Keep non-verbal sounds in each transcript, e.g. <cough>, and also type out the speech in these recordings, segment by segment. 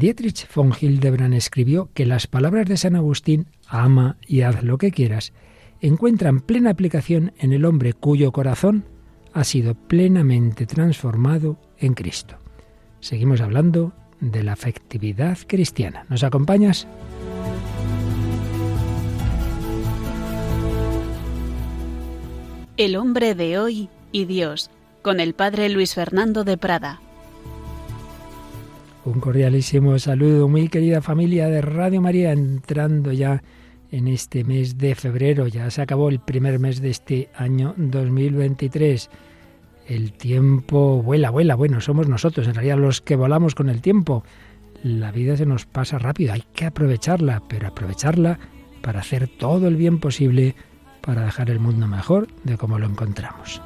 Dietrich von Hildebrand escribió que las palabras de San Agustín, ama y haz lo que quieras, encuentran plena aplicación en el hombre cuyo corazón ha sido plenamente transformado en Cristo. Seguimos hablando de la afectividad cristiana. ¿Nos acompañas? El hombre de hoy y Dios, con el padre Luis Fernando de Prada. Un cordialísimo saludo, muy querida familia de Radio María, entrando ya en este mes de febrero. Ya se acabó el primer mes de este año 2023. El tiempo vuela, vuela. Bueno, somos nosotros, en realidad los que volamos con el tiempo. La vida se nos pasa rápido, hay que aprovecharla, pero aprovecharla para hacer todo el bien posible para dejar el mundo mejor de como lo encontramos.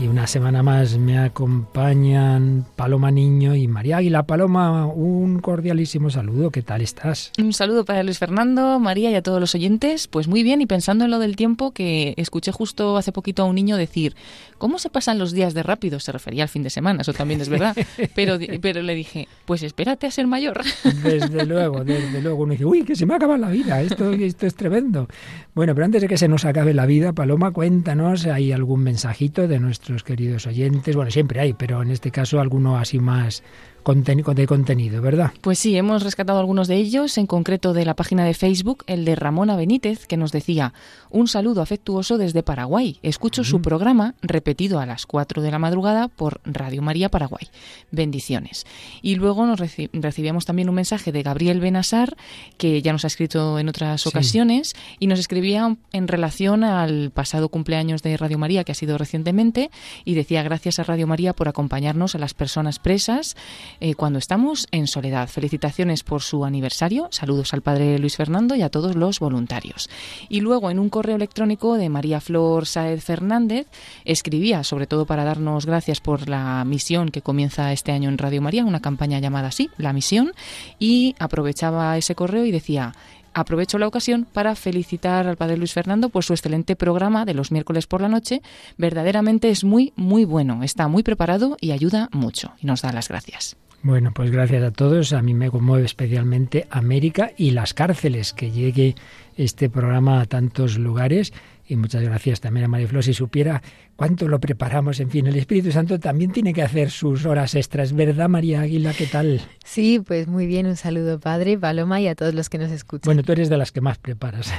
Y una semana más me acompañan Paloma Niño y María Águila. Paloma, un cordialísimo saludo. ¿Qué tal estás? Un saludo para Luis Fernando, María y a todos los oyentes. Pues muy bien, y pensando en lo del tiempo, que escuché justo hace poquito a un niño decir, ¿cómo se pasan los días de rápido? Se refería al fin de semana, eso también es verdad. <laughs> Pero, pero le dije, pues espérate a ser mayor. Desde luego, desde luego. Uno dice, uy, que se me acaba la vida, esto, esto es tremendo. Bueno, pero antes de que se nos acabe la vida, Paloma, cuéntanos, ¿hay algún mensajito de nuestro queridos oyentes. Bueno, siempre hay, pero en este caso alguno así más de contenido, ¿verdad? Pues sí, hemos rescatado algunos de ellos, en concreto de la página de Facebook, el de Ramona Benítez, que nos decía, un saludo afectuoso desde Paraguay. Escucho su programa repetido a las 4 de la madrugada por Radio María Paraguay. Bendiciones. Y luego nos recibíamos también un mensaje de Gabriel Benasar, que ya nos ha escrito en otras ocasiones, y nos escribía en relación al pasado cumpleaños de Radio María, que ha sido recientemente, y decía gracias a Radio María por acompañarnos a las personas presas eh, cuando estamos en soledad. Felicitaciones por su aniversario. Saludos al padre Luis Fernando y a todos los voluntarios. Y luego en un correo electrónico de María Flor Saez Fernández escribía, sobre todo para darnos gracias por la misión que comienza este año en Radio María, una campaña llamada así, La Misión, y aprovechaba ese correo y decía, aprovecho la ocasión para felicitar al padre Luis Fernando por su excelente programa de los miércoles por la noche. Verdaderamente es muy, muy bueno. Está muy preparado y ayuda mucho. Y nos da las gracias. Bueno, pues gracias a todos. A mí me conmueve especialmente América y las cárceles, que llegue este programa a tantos lugares y muchas gracias también a María Flor. Si supiera cuánto lo preparamos, en fin, el Espíritu Santo también tiene que hacer sus horas extras, ¿verdad, María Águila? ¿Qué tal? Sí, pues muy bien. Un saludo, Padre, Paloma y a todos los que nos escuchan. Bueno, tú eres de las que más preparas.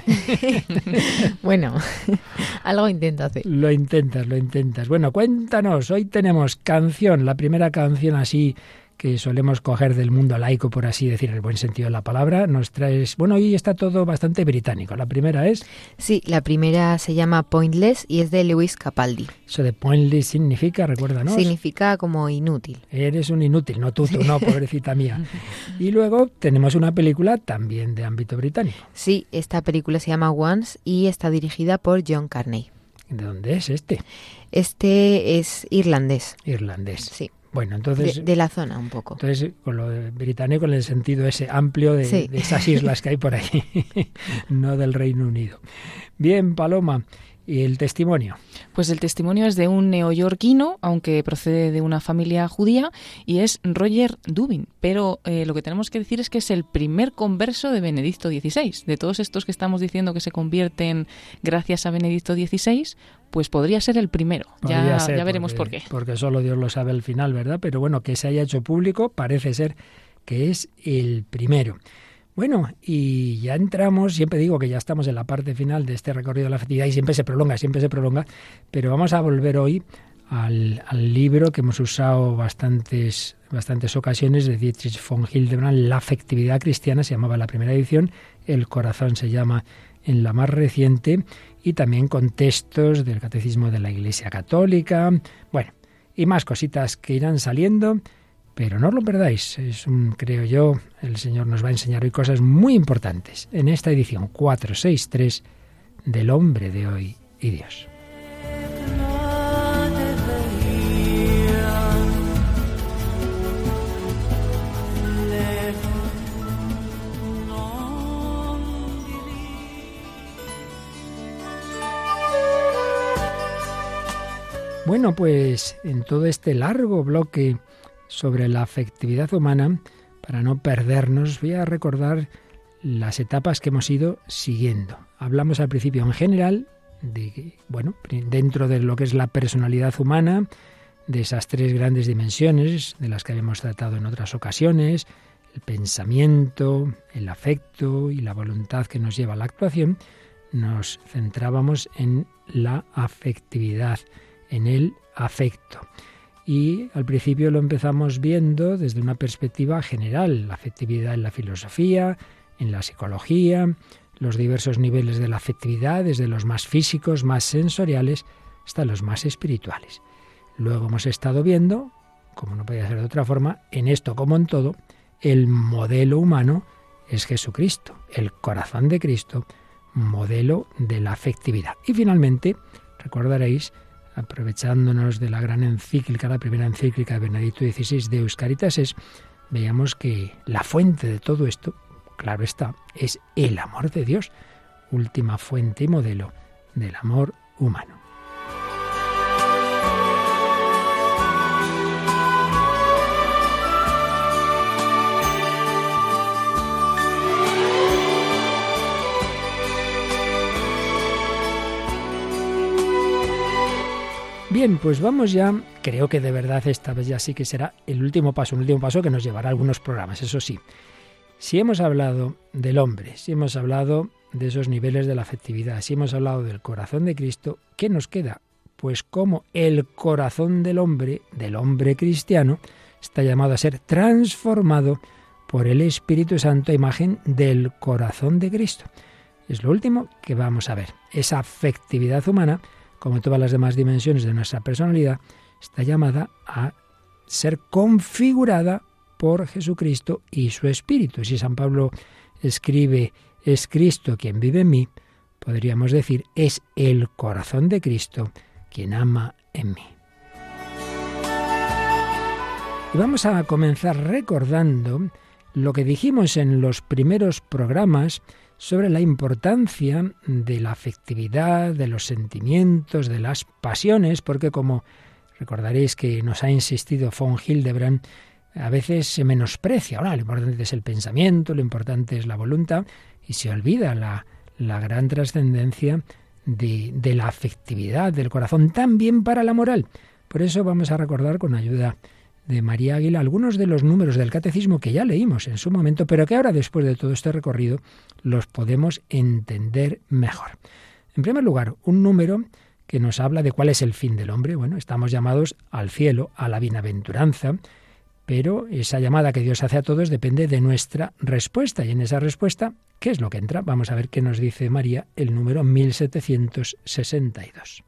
<laughs> bueno, <laughs> algo intento hacer. Lo intentas, lo intentas. Bueno, cuéntanos. Hoy tenemos canción, la primera canción así que solemos coger del mundo laico, por así decir, en el buen sentido de la palabra, nos traes... Bueno, hoy está todo bastante británico. La primera es... Sí, la primera se llama Pointless y es de Lewis Capaldi. Eso de pointless significa, recuérdanos. Significa como inútil. Eres un inútil, no tú, tú no, pobrecita mía. <laughs> Y luego tenemos una película también de ámbito británico. Sí, esta película se llama Once y está dirigida por John Carney. ¿De dónde es este? Este es irlandés. Irlandés. Sí. Bueno, entonces... De, la zona un poco. Entonces, con lo británico en el sentido ese amplio de, de esas islas que hay por ahí, <laughs> no del Reino Unido. Bien, Paloma, ¿y el testimonio? Pues el testimonio es de un neoyorquino, aunque procede de una familia judía, y es Roger Dubin. Pero eh, lo que tenemos que decir es que es el primer converso de Benedicto XVI. De todos estos que estamos diciendo que se convierten gracias a Benedicto XVI, pues podría ser el primero. ya, ya veremos por qué. Porque solo Dios lo sabe al final, ¿verdad? Pero bueno, que se haya hecho público parece ser que es el primero. Bueno, y ya entramos, siempre digo que ya estamos en la parte final de este recorrido de la festividad y siempre se prolonga, siempre se prolonga, pero vamos a volver hoy al, libro que hemos usado bastantes, bastantes ocasiones de Dietrich von Hildebrand, La afectividad cristiana, se llamaba la primera edición, El corazón se llama en la más reciente, y también con textos del Catecismo de la Iglesia Católica, bueno, y más cositas que irán saliendo, pero no os lo perdáis, es un, creo yo, el Señor nos va a enseñar hoy cosas muy importantes en esta edición 463 del hombre de hoy y Dios. Bueno, pues en todo este largo bloque sobre la afectividad humana, para no perdernos, voy a recordar las etapas que hemos ido siguiendo. Hablamos al principio en general de, bueno, dentro de lo que es la personalidad humana, de esas tres grandes dimensiones de las que habíamos tratado en otras ocasiones, el pensamiento, el afecto y la voluntad que nos lleva a la actuación, nos centrábamos en la afectividad, en el afecto. Y al principio lo empezamos viendo desde una perspectiva general, la afectividad en la filosofía, en la psicología, los diversos niveles de la afectividad, desde los más físicos, más sensoriales, hasta los más espirituales. Luego hemos estado viendo, como no podía ser de otra forma, en esto como en todo, el modelo humano es Jesucristo, el corazón de Cristo, modelo de la afectividad. Y finalmente, recordaréis, aprovechándonos de la gran encíclica, la primera encíclica de Benedicto XVI de Euscaritases, veíamos que la fuente de todo esto, claro está, es el amor de Dios, última fuente y modelo del amor humano. Bien, pues vamos ya, creo que de verdad esta vez ya sí que será el último paso, un último paso que nos llevará a algunos programas, eso sí. Si hemos hablado del hombre, si hemos hablado de esos niveles de la afectividad, si hemos hablado del corazón de Cristo, ¿qué nos queda? Pues como el corazón del hombre, del hombre cristiano, está llamado a ser transformado por el Espíritu Santo a imagen del corazón de Cristo. Es lo último que vamos a ver, esa afectividad humana como todas las demás dimensiones de nuestra personalidad, está llamada a ser configurada por Jesucristo y su Espíritu. Si San Pablo escribe, es Cristo quien vive en mí, podríamos decir, es el corazón de Cristo quien ama en mí. Y vamos a comenzar recordando lo que dijimos en los primeros programas sobre la importancia de la afectividad, de los sentimientos, de las pasiones, porque como recordaréis que nos ha insistido von Hildebrand, a veces se menosprecia. Ahora, lo importante es el pensamiento, lo importante es la voluntad, y se olvida la, la gran trascendencia de, de la afectividad del corazón, también para la moral. Por eso vamos a recordar con ayuda de María Águila algunos de los números del catecismo que ya leímos en su momento, pero que ahora, después de todo este recorrido, los podemos entender mejor. En primer lugar, un número que nos habla de cuál es el fin del hombre. Bueno, estamos llamados al cielo, a la bienaventuranza, pero esa llamada que Dios hace a todos depende de nuestra respuesta. Y en esa respuesta, ¿qué es lo que entra? Vamos a ver qué nos dice María el número 1762.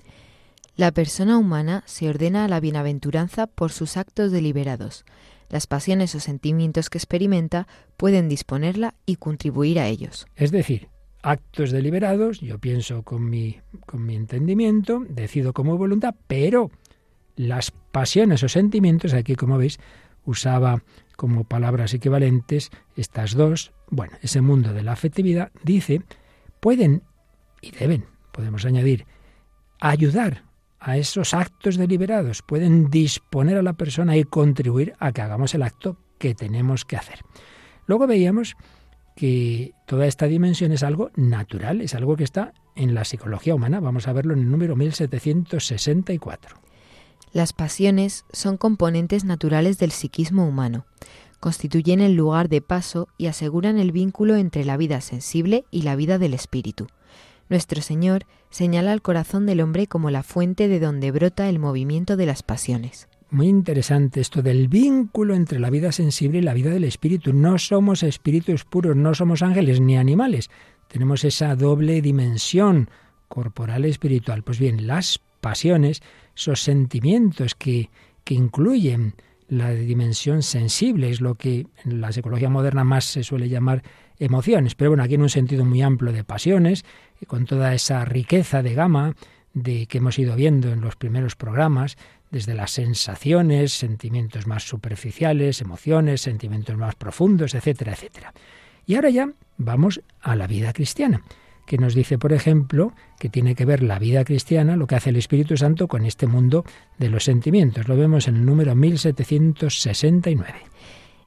La persona humana se ordena a la bienaventuranza por sus actos deliberados. Las pasiones o sentimientos que experimenta pueden disponerla y contribuir a ellos. Es decir, actos deliberados, yo pienso con mi, con mi entendimiento, decido como voluntad, pero las pasiones o sentimientos, aquí como veis, usaba como palabras equivalentes estas dos, bueno, ese mundo de la afectividad, dice, pueden y deben, podemos añadir, ayudar a esos actos deliberados, pueden disponer a la persona y contribuir a que hagamos el acto que tenemos que hacer. Luego veíamos que toda esta dimensión es algo natural, es algo que está en la psicología humana. Vamos a verlo en el número 1764. Las pasiones son componentes naturales del psiquismo humano. Constituyen el lugar de paso y aseguran el vínculo entre la vida sensible y la vida del espíritu. Nuestro Señor señala al corazón del hombre como la fuente de donde brota el movimiento de las pasiones. Muy interesante esto del vínculo entre la vida sensible y la vida del espíritu. No somos espíritus puros, no somos ángeles ni animales. Tenemos esa doble dimensión corporal y espiritual. Pues bien, las pasiones, esos sentimientos que, que incluyen la dimensión sensible, es lo que en la psicología moderna más se suele llamar emociones, pero bueno, aquí en un sentido muy amplio de pasiones, con toda esa riqueza de gama de que hemos ido viendo en los primeros programas, desde las sensaciones, sentimientos más superficiales, emociones, sentimientos más profundos, etcétera, etcétera. Y ahora ya vamos a la vida cristiana. que nos dice, por ejemplo, que tiene que ver la vida cristiana, lo que hace el Espíritu Santo con este mundo de los sentimientos. Lo vemos en el número 1769.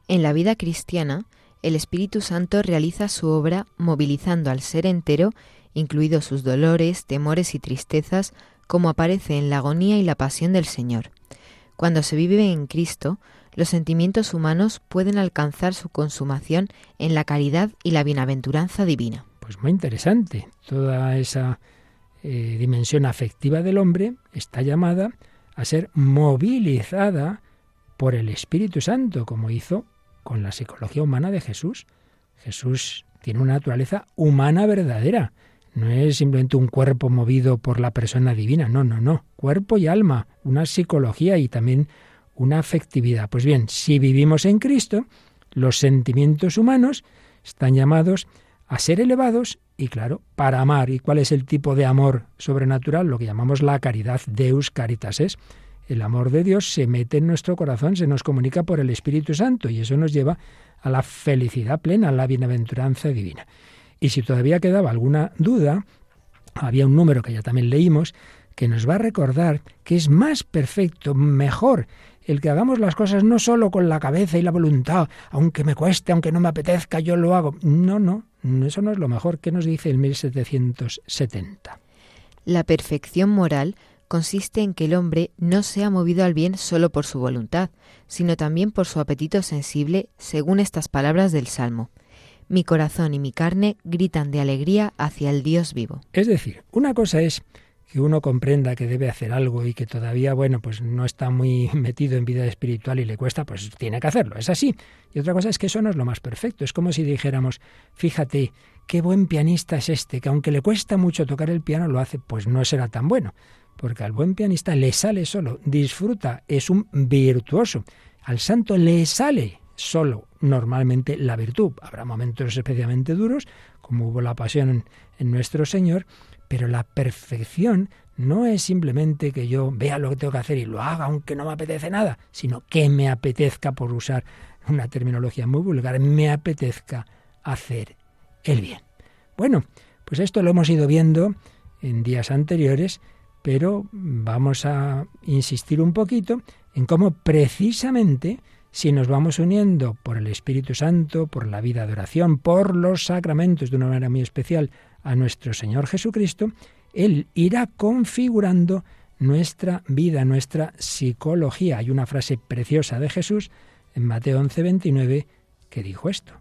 En la vida cristiana, el Espíritu Santo realiza su obra movilizando al ser entero, incluidos sus dolores, temores y tristezas, como aparece en la agonía y la pasión del Señor. Cuando se vive en Cristo, los sentimientos humanos pueden alcanzar su consumación en la caridad y la bienaventuranza divina. Pues muy interesante. Toda esa eh, dimensión afectiva del hombre está llamada a ser movilizada por el Espíritu Santo, como hizo con la psicología humana de Jesús. Jesús tiene una naturaleza humana verdadera. No es simplemente un cuerpo movido por la persona divina, no, no, no. Cuerpo y alma, una psicología y también una afectividad. Pues bien, si vivimos en Cristo, los sentimientos humanos están llamados a ser elevados y claro, para amar. ¿Y cuál es el tipo de amor sobrenatural? Lo que llamamos la caridad, Deus caritas es. El amor de Dios se mete en nuestro corazón, se nos comunica por el Espíritu Santo y eso nos lleva a la felicidad plena, a la bienaventuranza divina. Y si todavía quedaba alguna duda, había un número que ya también leímos, que nos va a recordar que es más perfecto, mejor el que hagamos las cosas no solo con la cabeza y la voluntad, aunque me cueste, aunque no me apetezca, yo lo hago. No, no, eso no es lo mejor. ¿Qué nos dice el 1770? La perfección moral consiste en que el hombre no sea movido al bien solo por su voluntad, sino también por su apetito sensible, según estas palabras del Salmo. Mi corazón y mi carne gritan de alegría hacia el Dios vivo. Es decir, una cosa es que uno comprenda que debe hacer algo y que todavía, bueno, pues no está muy <laughs> metido en vida espiritual y le cuesta, pues tiene que hacerlo, es así. Y otra cosa es que eso no es lo más perfecto, es como si dijéramos, fíjate, qué buen pianista es este, que aunque le cuesta mucho tocar el piano, lo hace, pues no será tan bueno, porque al buen pianista le sale solo, disfruta, es un virtuoso. Al santo le sale solo normalmente la virtud. Habrá momentos especialmente duros, como hubo la pasión en nuestro Señor, pero la perfección no es simplemente que yo vea lo que tengo que hacer y lo haga aunque no me apetece nada, sino que me apetezca, por usar una terminología muy vulgar, me apetezca hacer el bien. Bueno, pues esto lo hemos ido viendo en días anteriores, pero vamos a insistir un poquito en cómo precisamente si nos vamos uniendo por el Espíritu Santo, por la vida de oración, por los sacramentos de una manera muy especial a nuestro Señor Jesucristo, Él irá configurando nuestra vida, nuestra psicología. Hay una frase preciosa de Jesús en Mateo 11, 29 que dijo esto.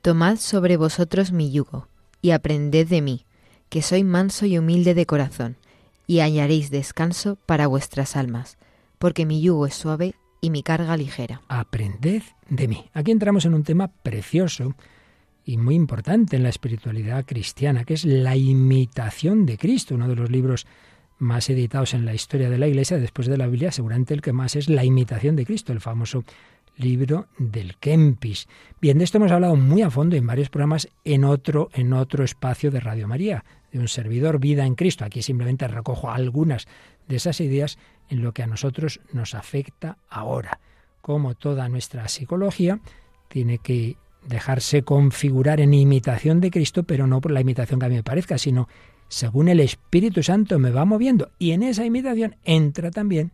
Tomad sobre vosotros mi yugo y aprended de mí, que soy manso y humilde de corazón, y hallaréis descanso para vuestras almas, porque mi yugo es suave y mi carga ligera. Aprended de mí. Aquí entramos en un tema precioso y muy importante en la espiritualidad cristiana, que es la imitación de Cristo, uno de los libros más editados en la historia de la Iglesia, después de la Biblia, seguramente el que más es la imitación de Cristo, el famoso libro del Kempis. Bien, de esto hemos hablado muy a fondo en varios programas en otro, en otro espacio de Radio María, de un servidor Vida en Cristo. Aquí simplemente recojo algunas de esas ideas en lo que a nosotros nos afecta ahora. Como toda nuestra psicología tiene que dejarse configurar en imitación de Cristo, pero no por la imitación que a mí me parezca, sino según el Espíritu Santo me va moviendo. Y en esa imitación entra también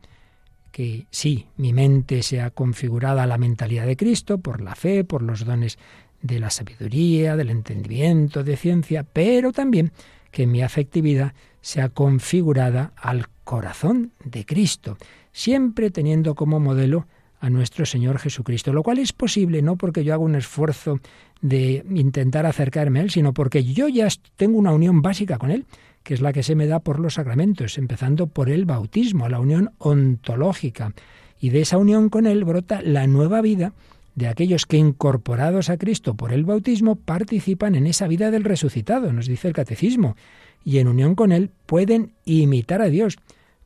que sí, mi mente sea configurada a la mentalidad de Cristo por la fe, por los dones de la sabiduría, del entendimiento, de ciencia, pero también que mi afectividad sea configurada al corazón de Cristo, siempre teniendo como modelo a nuestro Señor Jesucristo, lo cual es posible no porque yo haga un esfuerzo de intentar acercarme a Él, sino porque yo ya tengo una unión básica con Él, que es la que se me da por los sacramentos, empezando por el bautismo, la unión ontológica. Y de esa unión con Él brota la nueva vida de aquellos que incorporados a Cristo por el bautismo participan en esa vida del resucitado, nos dice el catecismo, y en unión con Él pueden imitar a Dios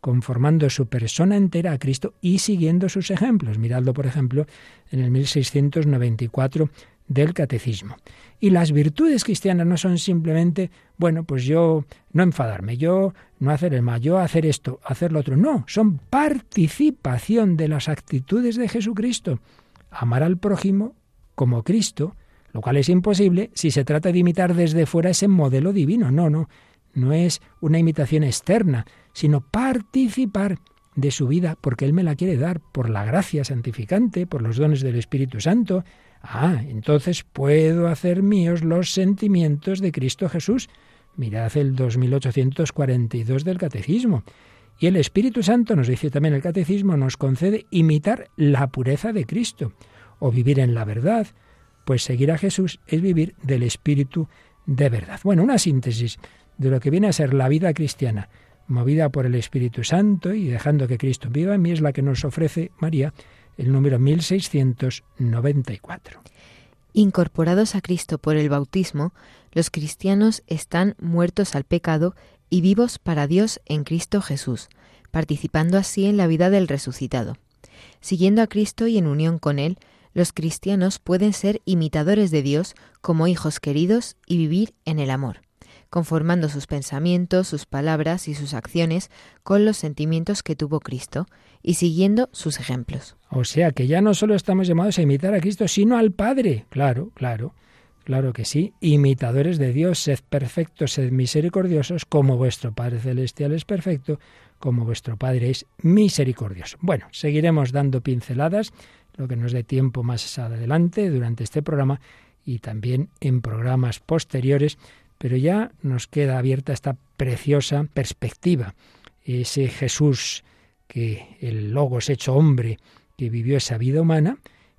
conformando su persona entera a Cristo y siguiendo sus ejemplos. Miradlo, por ejemplo, en el 1694 del Catecismo. Y las virtudes cristianas no son simplemente, bueno, pues yo no enfadarme, yo no hacer el mal, yo hacer esto, hacer lo otro. No, son participación de las actitudes de Jesucristo. Amar al prójimo como Cristo lo cual es imposible si se trata de imitar desde fuera ese modelo divino. No, no, no es una imitación externa, sino participar de su vida porque Él me la quiere dar por la gracia santificante, por los dones del Espíritu Santo. Ah, entonces puedo hacer míos los sentimientos de Cristo Jesús. Mirad el 2842 del Catecismo. Y el Espíritu Santo, nos dice también el Catecismo, nos concede imitar la pureza de Cristo o vivir en la verdad, pues seguir a Jesús es vivir del Espíritu de verdad. Bueno, una síntesis de lo que viene a ser la vida cristiana, movida por el Espíritu Santo y dejando que Cristo viva en mí, es la que nos ofrece María, el número 1694. Incorporados a Cristo por el bautismo, los cristianos están muertos al pecado y vivos para Dios en Cristo Jesús, participando así en la vida del resucitado. Siguiendo a Cristo y en unión con Él, los cristianos pueden ser imitadores de Dios como hijos queridos y vivir en el amor, conformando sus pensamientos, sus palabras y sus acciones con los sentimientos que tuvo Cristo y siguiendo sus ejemplos. O sea que ya no solo estamos llamados a imitar a Cristo, sino al Padre. Claro, claro. Claro que sí, imitadores de Dios, sed perfectos, sed misericordiosos, como vuestro Padre Celestial es perfecto, como vuestro Padre es misericordioso. Bueno, seguiremos dando pinceladas, lo que nos dé tiempo más adelante durante este programa y también en programas posteriores, pero ya nos queda abierta esta preciosa perspectiva, ese Jesús que el Logos hecho hombre, que vivió esa vida humana,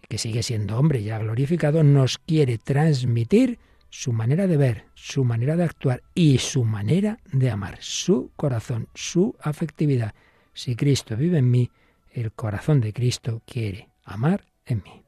que sigue siendo hombre ya glorificado, nos quiere transmitir su manera de ver, su manera de actuar y su manera de amar, su corazón, su afectividad. Si Cristo vive en mí, el corazón de Cristo quiere amar en mí.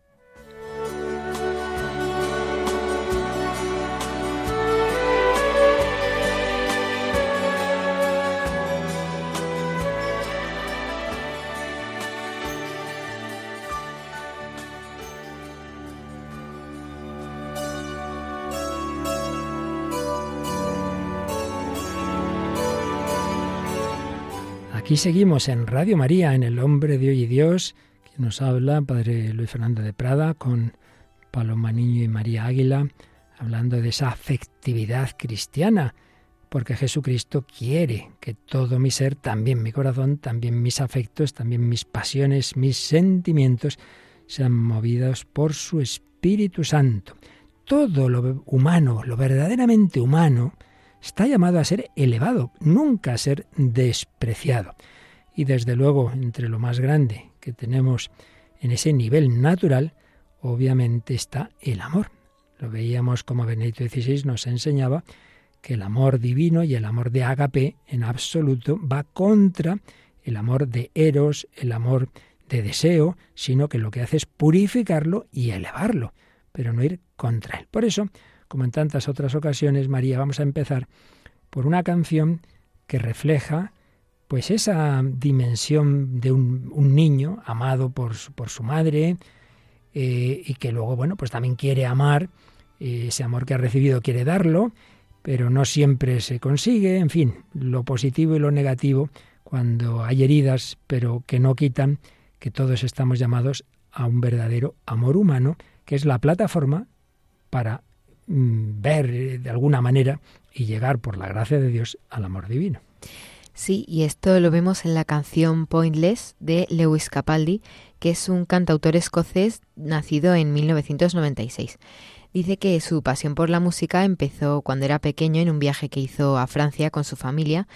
Aquí seguimos en Radio María, en El Hombre de Hoy y Dios, que nos habla Padre Luis Fernando de Prada con Paloma Niño y María Águila, hablando de esa afectividad cristiana, porque Jesucristo quiere que todo mi ser, también mi corazón, también mis afectos, también mis pasiones, mis sentimientos, sean movidos por su Espíritu Santo. Todo lo humano, lo verdaderamente humano, está llamado a ser elevado, nunca a ser despreciado. Y desde luego, entre lo más grande que tenemos en ese nivel natural, obviamente está el amor. Lo veíamos como Benedicto XVI nos enseñaba que el amor divino y el amor de ágape en absoluto va contra el amor de eros, el amor de deseo, sino que lo que hace es purificarlo y elevarlo, pero no ir contra él. Por eso, como en tantas otras ocasiones, María, vamos a empezar por una canción que refleja pues esa dimensión de un, niño amado por su, por su madre eh, y que luego, bueno, pues también quiere amar, eh, ese amor que ha recibido quiere darlo, pero no siempre se consigue, en fin, lo positivo y lo negativo, cuando hay heridas, pero que no quitan que todos estamos llamados a un verdadero amor humano, que es la plataforma para ver eh, de alguna manera y llegar por la gracia de Dios al amor divino. Sí, y esto lo vemos en la canción Pointless de Lewis Capaldi, que es un cantautor escocés nacido en 1996. Dice que su pasión por la música empezó cuando era pequeño en un viaje que hizo a Francia con su familia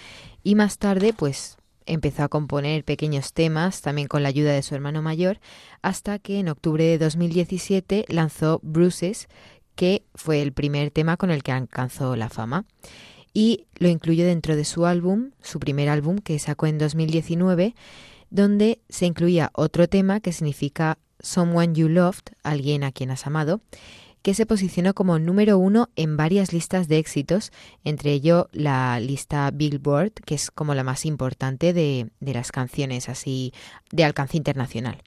y más tarde pues empezó a componer pequeños temas también con la ayuda de su hermano mayor hasta que en octubre de 2017 lanzó Bruces, que fue el primer tema con el que alcanzó la fama. Y lo incluye dentro de su álbum, su primer álbum que sacó en 2019, donde se incluía otro tema que significa Someone You Loved, alguien a quien has amado, que se posicionó como número uno en varias listas de éxitos, entre ello la lista Billboard, que es como la más importante de, de las canciones así de alcance internacional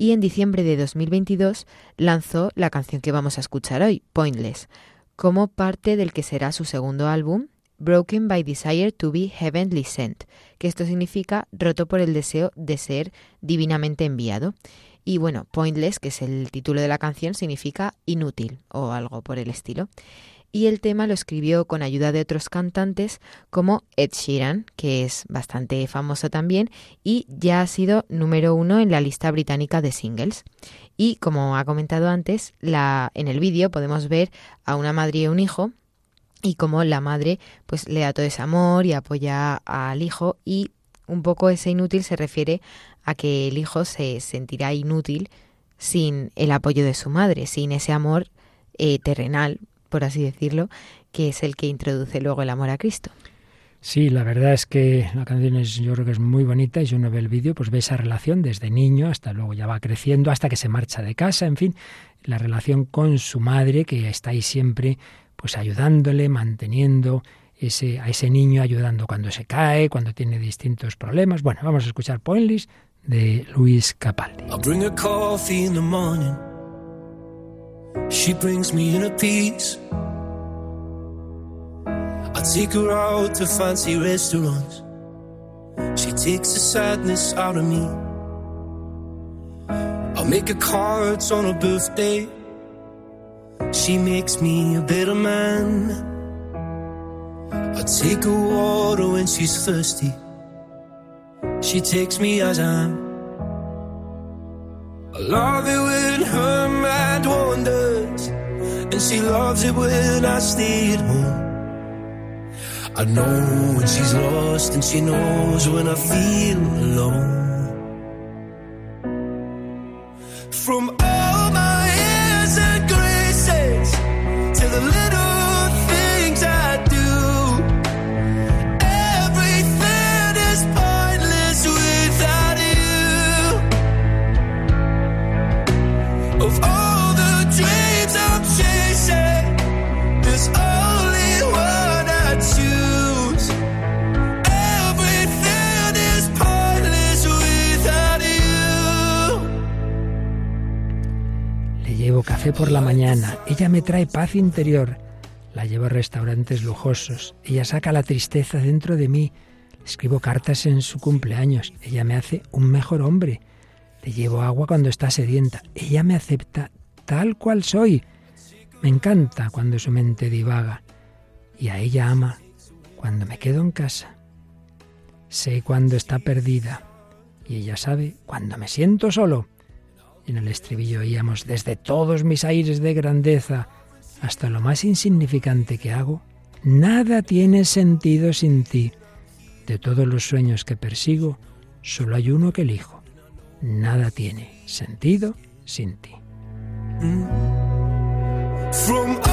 y en diciembre de 2022 lanzó la canción que vamos a escuchar hoy, Pointless, como parte del que será su segundo álbum, Broken by Desire to be Heavenly Sent, que esto significa roto por el deseo de ser divinamente enviado. Y bueno, Pointless, que es el título de la canción, significa inútil o algo por el estilo. Y el tema lo escribió con ayuda de otros cantantes como Ed Sheeran, que es bastante famoso también y ya ha sido número uno en la lista británica de singles. Y como ha comentado antes, la, en el vídeo podemos ver a una madre y un hijo y cómo la madre pues le da todo ese amor y apoya al hijo y un poco ese inútil se refiere a que el hijo se sentirá inútil sin el apoyo de su madre, sin ese amor eh, terrenal, por así decirlo, que es el que introduce luego el amor a Cristo. Sí, la verdad es que la canción es, yo creo que es muy bonita y si uno ve el vídeo, pues ve esa relación desde niño hasta luego ya va creciendo, hasta que se marcha de casa, en fin, la relación con su madre que está ahí siempre, pues ayudándole, manteniendo ese, a ese niño ayudando cuando se cae, cuando tiene distintos problemas. Bueno, vamos a escuchar Pointless de Luis Capaldi. I'll bring her coffee in the morning. She brings me in a piece. I take her out to fancy restaurants. She takes the sadness out of me. I'll make her cards on her birthday. She makes me a better man. I take her water when she's thirsty. She takes me as I am. I love it when her mind wanders, and she loves it when I stay at home. I know when she's lost, and she knows when I feel alone. Por la mañana, ella me trae paz interior, la llevo a restaurantes lujosos, ella saca la tristeza dentro de mí, escribo cartas en su cumpleaños, ella me hace un mejor hombre, le llevo agua cuando está sedienta, ella me acepta tal cual soy, me encanta cuando su mente divaga, y a ella ama cuando me quedo en casa. Sé cuando está perdida, y ella sabe cuando me siento solo. En el estribillo oíamos desde todos mis aires de grandeza hasta lo más insignificante que hago, nada tiene sentido sin ti. De todos los sueños que persigo, solo hay uno que elijo. Nada tiene sentido sin ti. From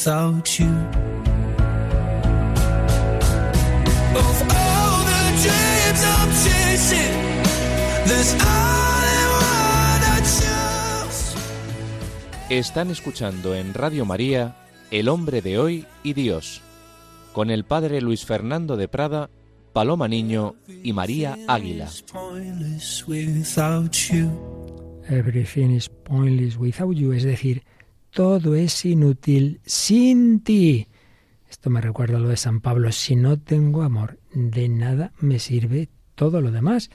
without you. Of all the dreams I'm chasing, there's only one I choose. Están escuchando en Radio María El hombre de hoy y Dios, con el padre Luis Fernando de Prada, Paloma Niño y María Águila. It's pointless without you. Everything is pointless without you, es decir, todo es inútil sin ti. Esto me recuerda a lo de San Pablo, si no tengo amor, de nada me sirve todo lo demás.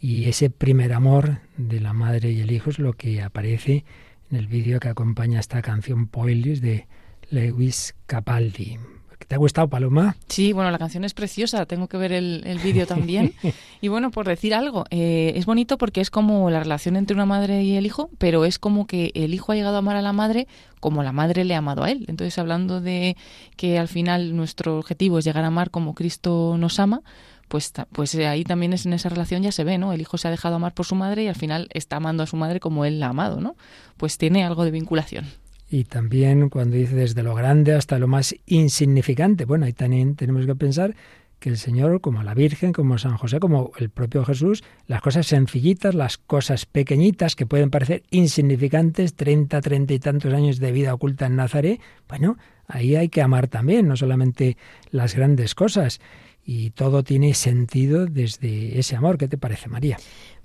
Y ese primer amor de la madre y el hijo es lo que aparece en el vídeo que acompaña esta canción Poilis de Lewis Capaldi. ¿Te ha gustado, Paloma? Sí, bueno, la canción es preciosa, tengo que ver el, vídeo también. <laughs> y bueno, por decir algo, eh, es bonito porque es como la relación entre una madre y el hijo, pero es como que el hijo ha llegado a amar a la madre como la madre le ha amado a él. Entonces, hablando de que al final nuestro objetivo es llegar a amar como Cristo nos ama, pues, pues ahí también es en esa relación ya se ve, ¿no? El hijo se ha dejado amar por su madre y al final está amando a su madre como él la ha amado, ¿no? Pues tiene algo de vinculación. Y también cuando dice desde lo grande hasta lo más insignificante. Bueno, ahí también tenemos que pensar que el Señor, como la Virgen, como San José, como el propio Jesús, las cosas sencillitas, las cosas pequeñitas que pueden parecer insignificantes, treinta, treinta y tantos años de vida oculta en Nazaret, bueno, ahí hay que amar también, no solamente las grandes cosas. Y todo tiene sentido desde ese amor. ¿Qué te parece, María?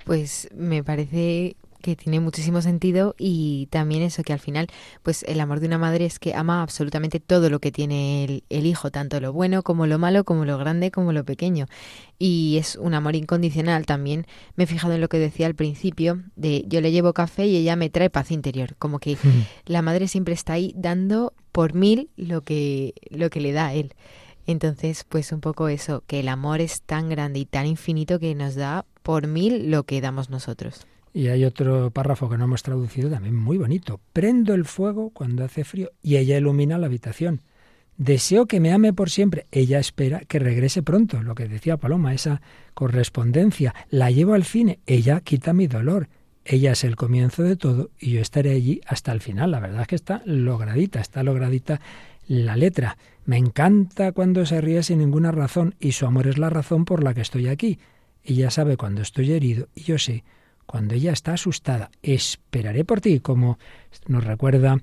Pues me parece que tiene muchísimo sentido y también eso que al final pues el amor de una madre es que ama absolutamente todo lo que tiene el, el, hijo, tanto lo bueno como lo malo, como lo grande como lo pequeño. Y es un amor incondicional. También me he fijado en lo que decía al principio de yo le llevo café y ella me trae paz interior, como que <laughs> la madre siempre está ahí dando por mil lo que lo que le da a él. Entonces, pues un poco eso, que el amor es tan grande y tan infinito que nos da por mil lo que damos nosotros. Y hay otro párrafo que no hemos traducido también muy bonito. Prendo el fuego cuando hace frío y ella ilumina la habitación. Deseo que me ame por siempre. Ella espera que regrese pronto, lo que decía Paloma, esa correspondencia. La llevo al cine. Ella quita mi dolor. Ella es el comienzo de todo y yo estaré allí hasta el final. La verdad es que está logradita, está logradita la letra. Me encanta cuando se ríe sin ninguna razón y su amor es la razón por la que estoy aquí. Ella sabe cuando estoy herido y yo sé cuando ella está asustada. Esperaré por ti, como nos recuerda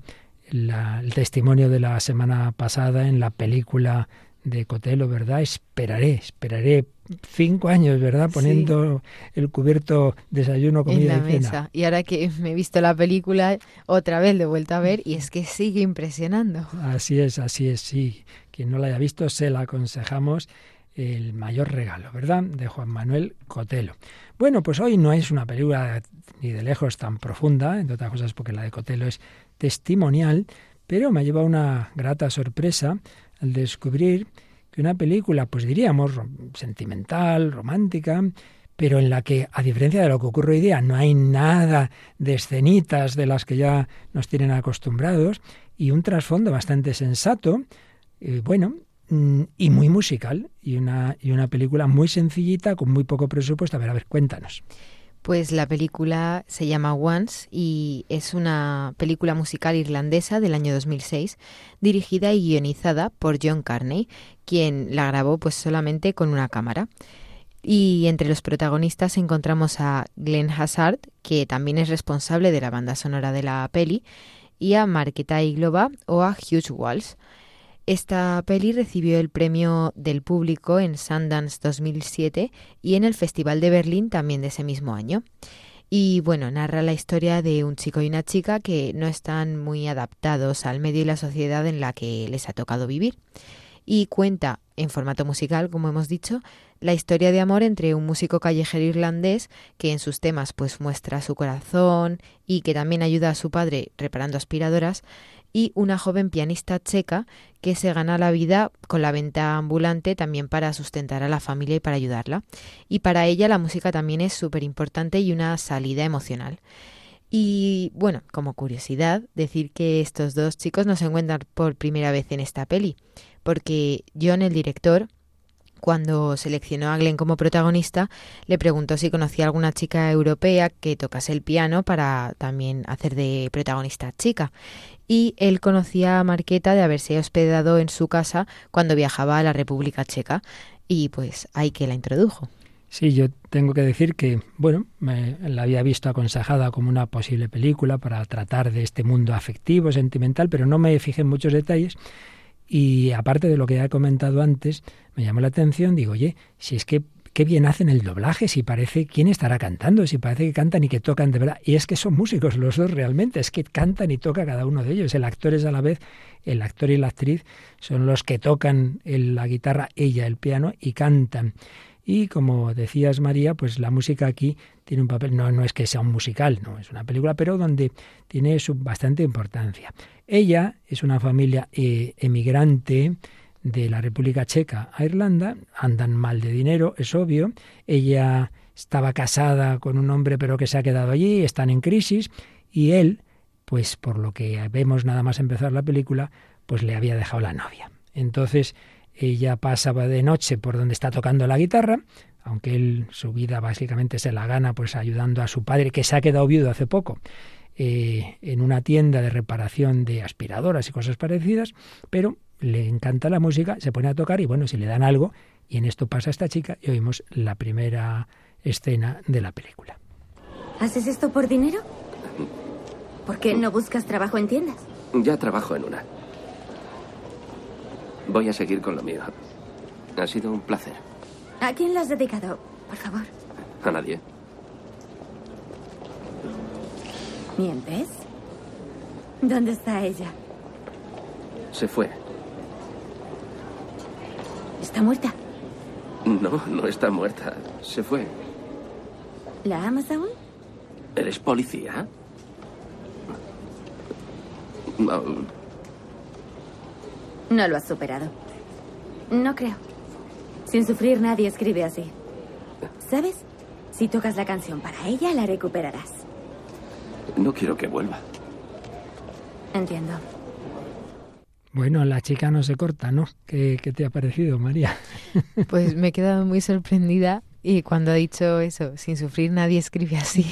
el testimonio de la semana pasada en la película de Cotelo, ¿verdad? Esperaré, esperaré cinco años, ¿verdad? Poniendo el cubierto desayuno, comida en la y mesa. Y ahora que me he visto la película otra vez de vuelta a ver y es que sigue impresionando. Así es, así es, sí. Quien no la haya visto se la aconsejamos el mayor regalo, ¿verdad? De Juan Manuel Cotelo. Bueno, pues hoy no es una película ni de lejos tan profunda, entre otras cosas porque la de Cotelo es testimonial, pero me ha llevado una grata sorpresa al descubrir que una película, pues diríamos, sentimental, romántica, pero en la que, a diferencia de lo que ocurre hoy día, no hay nada de escenitas de las que ya nos tienen acostumbrados, y un trasfondo bastante sensato, eh, bueno, y muy musical y una, y una película muy sencillita con muy poco presupuesto. A ver, a ver, cuéntanos. Pues la película se llama Once y es una película musical irlandesa del año 2006, dirigida y guionizada por John Carney, quien la grabó pues solamente con una cámara. Y entre los protagonistas encontramos a Glenn Hazard, que también es responsable de la banda sonora de la peli, y a Marketa Iglova o a Hugh Walsh. Esta peli recibió el premio del público en Sundance 2007 y en el Festival de Berlín también de ese mismo año. Y bueno, narra la historia de un chico y una chica que no están muy adaptados al medio y la sociedad en la que les ha tocado vivir. Y cuenta, en formato musical, como hemos dicho, la historia de amor entre un músico callejero irlandés que en sus temas pues muestra su corazón y que también ayuda a su padre reparando aspiradoras y una joven pianista checa que se gana la vida con la venta ambulante también para sustentar a la familia y para ayudarla. Y para ella la música también es súper importante y una salida emocional. Y bueno, como curiosidad, decir que estos dos chicos no se encuentran por primera vez en esta peli, porque John, el director, cuando seleccionó a Glenn como protagonista, le preguntó si conocía alguna chica europea que tocase el piano para también hacer de protagonista chica y él conocía a Marqueta de haberse hospedado en su casa cuando viajaba a la República Checa y pues ahí que la introdujo. Sí, yo tengo que decir que, bueno, me, la había visto aconsejada como una posible película para tratar de este mundo afectivo, sentimental, pero no me fijé en muchos detalles. Y aparte de lo que ya he comentado antes, me llamó la atención, digo, oye, si es que qué bien hacen el doblaje, si parece, ¿quién estará cantando? Si parece que cantan y que tocan de verdad. Y es que son músicos los dos realmente, es que cantan y toca cada uno de ellos. El actor es a la vez, el actor y la actriz son los que tocan la guitarra, ella el piano y cantan. Y como decías María, pues la música aquí tiene un papel, no, no es que sea un musical, no, es una película, pero donde tiene su bastante importancia. Ella es una familia eh, emigrante de la República Checa a Irlanda, andan mal de dinero, es obvio. Ella estaba casada con un hombre pero que se ha quedado allí, están en crisis y él, pues por lo que vemos nada más empezar la película, pues le había dejado la novia. Entonces ella pasaba de noche por donde está tocando la guitarra, aunque él su vida básicamente se la gana pues ayudando a su padre que se ha quedado viudo hace poco. Eh, en una tienda de reparación de aspiradoras y cosas parecidas, pero le encanta la música, se pone a tocar y bueno, si le dan algo, y en esto pasa esta chica y oímos la primera escena de la película. ¿Haces esto por dinero? ¿Por qué no buscas trabajo en tiendas? Ya trabajo en una. Voy a seguir con lo mío. Ha sido un placer. ¿A quién lo has dedicado? Por favor. A nadie. ¿Mientes? ¿Dónde está ella? Se fue. ¿Está muerta? No, no está muerta. Se fue. ¿La amas aún? ¿Eres policía? No. No lo has superado. No creo. Sin sufrir nadie escribe así. ¿Sabes? Si tocas la canción para ella, la recuperarás. No quiero que vuelva. Entiendo. Bueno, la chica no se corta, ¿no? ¿Qué, qué te ha parecido, María? <laughs> Pues me he quedado muy sorprendida y cuando ha dicho eso, sin sufrir nadie escribe así.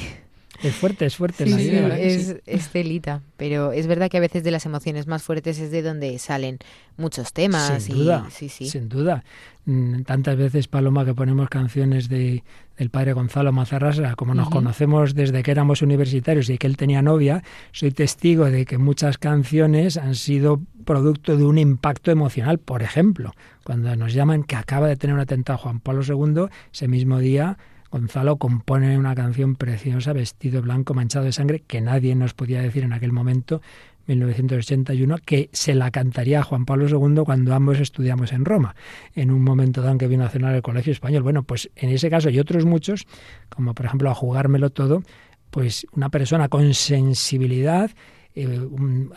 Es fuerte, es fuerte es, es telita, pero es verdad que a veces de las emociones más fuertes es de donde salen muchos temas Sin y duda, sí, sí. sin duda. Mm, Tantas veces, Paloma, que ponemos canciones de, del padre Gonzalo Mazarrasa, como nos conocemos desde que éramos universitarios y que él tenía novia, soy testigo de que muchas canciones han sido producto de un impacto emocional. Por ejemplo, cuando nos llaman que acaba de tener un atentado Juan Pablo II, ese mismo día Gonzalo compone una canción preciosa, vestido blanco, manchado de sangre, que nadie nos podía decir en aquel momento, 1981, que se la cantaría a Juan Pablo II cuando ambos estudiamos en Roma, en un momento dado en que vino a cenar el Colegio Español. Bueno, pues en ese caso y otros muchos, como por ejemplo a jugármelo todo, pues una persona con sensibilidad eh,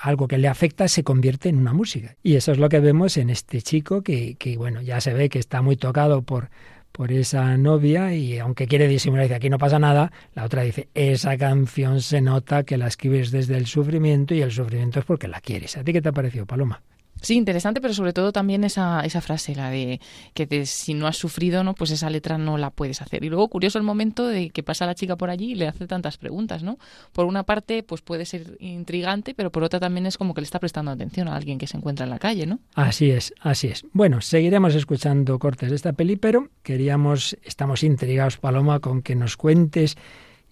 algo que le afecta se convierte en una música. Y eso es lo que vemos en este chico que, bueno, ya se ve que está muy tocado por, por esa novia y aunque quiere disimular, dice aquí no pasa nada, la otra dice, esa canción se nota que la escribes desde el sufrimiento y el sufrimiento es porque la quieres. ¿A ti qué te ha parecido, Paloma? Sí, interesante, pero sobre todo también esa, esa frase, la de que si no has sufrido, no, pues esa letra no la puedes hacer. Y luego, curioso el momento de que pasa la chica por allí y le hace tantas preguntas, ¿no? Por una parte, pues puede ser intrigante, pero por otra también es como que le está prestando atención a alguien que se encuentra en la calle, ¿no? Así es, así es. Bueno, seguiremos escuchando cortes de esta peli, pero queríamos, estamos intrigados, Paloma, con que nos cuentes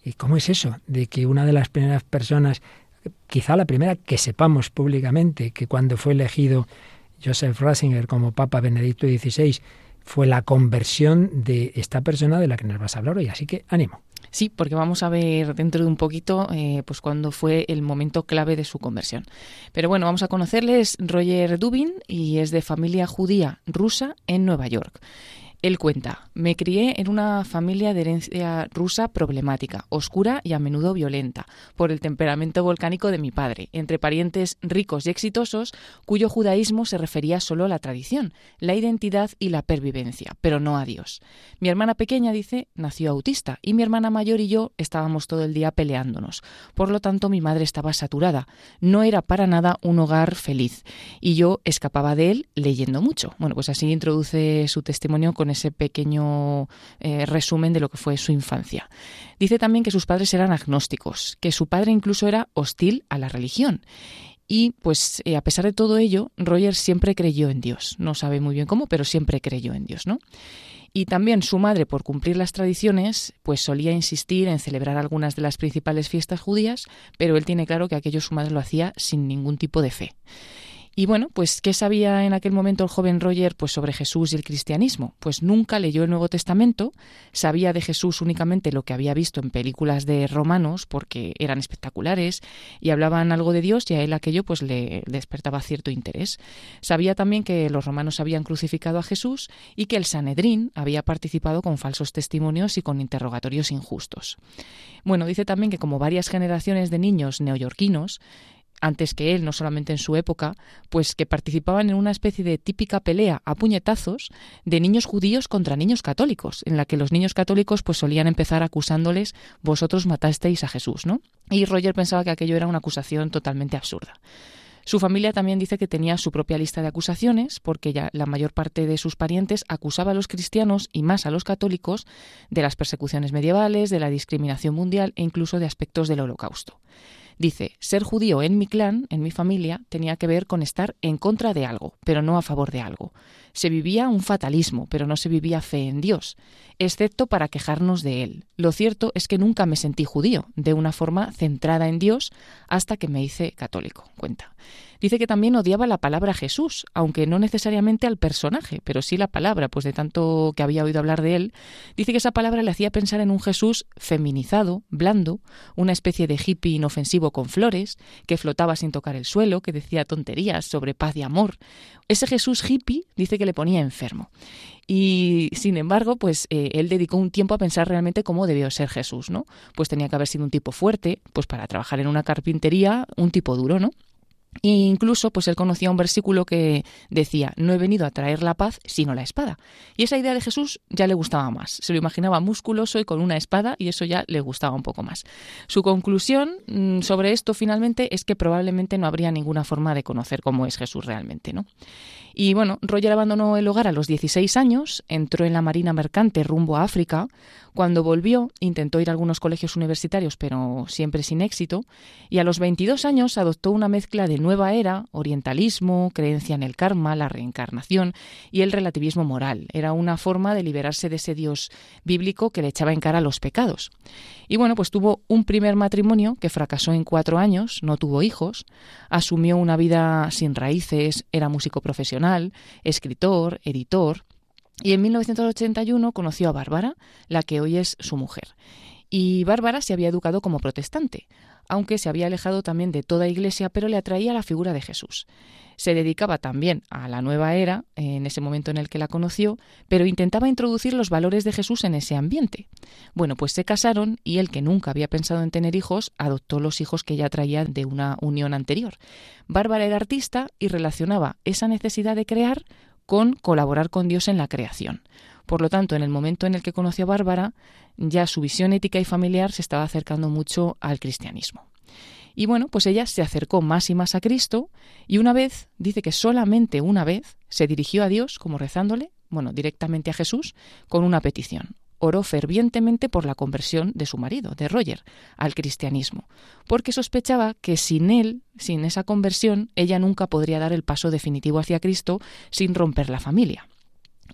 eh, cómo es eso, de que una de las primeras personas, quizá la primera que sepamos públicamente, que cuando fue elegido Joseph Ratzinger como Papa Benedicto XVI, fue la conversión de esta persona de la que nos vas a hablar hoy. Así que ánimo. Sí, porque vamos a ver dentro de un poquito eh, pues cuándo fue el momento clave de su conversión. Pero bueno, vamos a conocerle, es Roger Dubin y es de familia judía rusa en Nueva York. Él cuenta, me crié en una familia de herencia rusa problemática, oscura y a menudo violenta, por el temperamento volcánico de mi padre, entre parientes ricos y exitosos, cuyo judaísmo se refería solo a la tradición, la identidad y la pervivencia, pero no a Dios. Mi hermana pequeña, dice, nació autista y mi hermana mayor y yo estábamos todo el día peleándonos. Por lo tanto, mi madre estaba saturada. No era para nada un hogar feliz. Y yo escapaba de él leyendo mucho. Bueno, pues así introduce su testimonio ese pequeño eh, resumen de lo que fue su infancia. Dice también que sus padres eran agnósticos, que su padre incluso era hostil a la religión. Y pues eh, a pesar de todo ello, Roger siempre creyó en Dios. No sabe muy bien cómo, pero siempre creyó en Dios, ¿no? Y también su madre, por cumplir las tradiciones, pues solía insistir en celebrar algunas de las principales fiestas judías, pero él tiene claro que aquello su madre lo hacía sin ningún tipo de fe. Y bueno, pues ¿qué sabía en aquel momento el joven Roger pues sobre Jesús y el cristianismo? Pues nunca leyó el Nuevo Testamento, sabía de Jesús únicamente lo que había visto en películas de romanos porque eran espectaculares y hablaban algo de Dios y a él aquello pues le despertaba cierto interés. Sabía también que los romanos habían crucificado a Jesús y que el Sanedrín había participado con falsos testimonios y con interrogatorios injustos. Bueno, dice también que como varias generaciones de niños neoyorquinos antes que él, no solamente en su época, pues que participaban en una especie de típica pelea a puñetazos de niños judíos contra niños católicos, en la que los niños católicos pues solían empezar acusándoles vosotros matasteis a Jesús, ¿no? Y Roger pensaba que aquello era una acusación totalmente absurda. Su familia también dice que tenía su propia lista de acusaciones, porque ya la mayor parte de sus parientes acusaba a los cristianos y más a los católicos de las persecuciones medievales, de la discriminación mundial e incluso de aspectos del holocausto. Dice, ser judío en mi clan, en mi familia, tenía que ver con estar en contra de algo, pero no a favor de algo. Se vivía un fatalismo, pero no se vivía fe en Dios, excepto para quejarnos de él. Lo cierto es que nunca me sentí judío, de una forma centrada en Dios, hasta que me hice católico. Cuenta. Dice que también odiaba la palabra Jesús, aunque no necesariamente al personaje, pero sí la palabra, pues de tanto que había oído hablar de él, dice que esa palabra le hacía pensar en un Jesús feminizado, blando, una especie de hippie inofensivo con flores, que flotaba sin tocar el suelo, que decía tonterías sobre paz y amor. Ese Jesús hippie dice que le ponía enfermo. Y sin embargo, pues eh, él dedicó un tiempo a pensar realmente cómo debió ser Jesús, ¿no? Pues tenía que haber sido un tipo fuerte, pues para trabajar en una carpintería, un tipo duro, ¿no? E incluso, pues él conocía un versículo que decía, no he venido a traer la paz, sino la espada. Y esa idea de Jesús ya le gustaba más. Se lo imaginaba musculoso y con una espada y eso ya le gustaba un poco más. Su conclusión mm, sobre esto finalmente es que probablemente no habría ninguna forma de conocer cómo es Jesús realmente, ¿no? Y bueno, Roger abandonó el hogar a los 16 años, entró en la Marina Mercante rumbo a África. Cuando volvió, intentó ir a algunos colegios universitarios, pero siempre sin éxito. Y a los 22 años adoptó una mezcla de nueva era, orientalismo, creencia en el karma, la reencarnación y el relativismo moral. Era una forma de liberarse de ese Dios bíblico que le echaba en cara los pecados. Y bueno, pues tuvo un primer matrimonio que fracasó en cuatro años, no tuvo hijos, asumió una vida sin raíces, era músico profesional, escritor, editor, y en 1981 conoció a Bárbara, la que hoy es su mujer. Y Bárbara se había educado como protestante, aunque se había alejado también de toda iglesia, pero le atraía la figura de Jesús. Se dedicaba también a la nueva era, en ese momento en el que la conoció, pero intentaba introducir los valores de Jesús en ese ambiente. Bueno, pues se casaron y él, que nunca había pensado en tener hijos, adoptó los hijos que ya traía de una unión anterior. Bárbara era artista y relacionaba esa necesidad de crear con colaborar con Dios en la creación. Por lo tanto, en el momento en el que conoció a Bárbara, ya su visión ética y familiar se estaba acercando mucho al cristianismo. Y bueno, pues ella se acercó más y más a Cristo y una vez, dice que solamente una vez, se dirigió a Dios como rezándole, bueno, directamente a Jesús, con una petición. Oró fervientemente por la conversión de su marido, de Roger, al cristianismo, porque sospechaba que sin él, sin esa conversión, ella nunca podría dar el paso definitivo hacia Cristo sin romper la familia.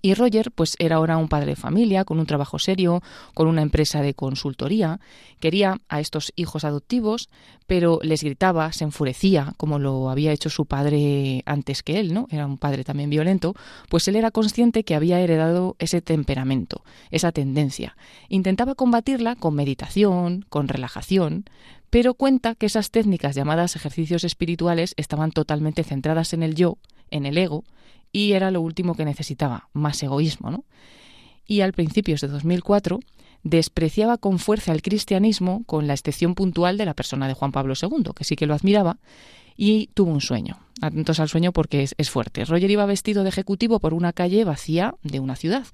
Y Roger, pues era ahora un padre de familia, con un trabajo serio, con una empresa de consultoría. Quería a estos hijos adoptivos, pero les gritaba, se enfurecía, como lo había hecho su padre antes que él, ¿no? Era un padre también violento. Pues él era consciente que había heredado ese temperamento, esa tendencia. Intentaba combatirla con meditación, con relajación, pero cuenta que esas técnicas llamadas ejercicios espirituales estaban totalmente centradas en el yo, en el ego, y era lo último que necesitaba, más egoísmo, ¿no? Y al principios de 2004 despreciaba con fuerza el cristianismo con la excepción puntual de la persona de Juan Pablo II, que sí que lo admiraba, y tuvo un sueño. Atentos al sueño porque es, es, fuerte. Roger iba vestido de ejecutivo por una calle vacía de una ciudad.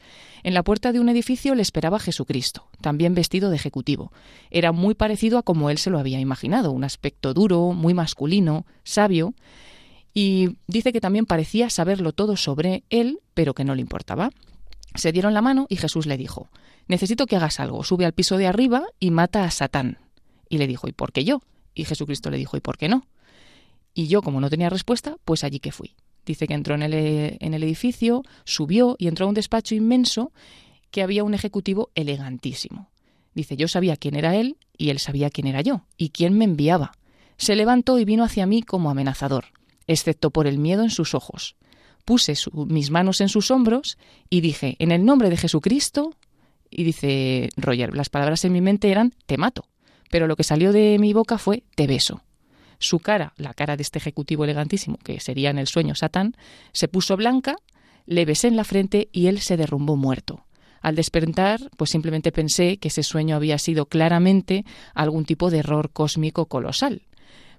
En la puerta de un edificio le esperaba Jesucristo, también vestido de ejecutivo. Era muy parecido a como él se lo había imaginado, un aspecto duro, muy masculino, sabio, y dice que también parecía saberlo todo sobre él, pero que no le importaba. Se dieron la mano y Jesús le dijo, necesito que hagas algo, sube al piso de arriba y mata a Satán. Y le dijo, ¿y por qué yo? Y Jesucristo le dijo, ¿y por qué no? Y yo, como no tenía respuesta, pues allí que fui. Dice que entró en el, en el edificio, subió y entró a un despacho inmenso que había un ejecutivo elegantísimo. Dice, yo sabía quién era él y él sabía quién era yo y quién me enviaba. Se levantó y vino hacia mí como amenazador. Excepto por el miedo en sus ojos. Puse mis manos en sus hombros y dije, en el nombre de Jesucristo, y dice Roger, las palabras en mi mente eran, te mato, pero lo que salió de mi boca fue, te beso. Su cara, la cara de este ejecutivo elegantísimo, que sería en el sueño Satán, se puso blanca, le besé en la frente y él se derrumbó muerto. Al despertar, pues simplemente pensé que ese sueño había sido claramente algún tipo de error cósmico colosal.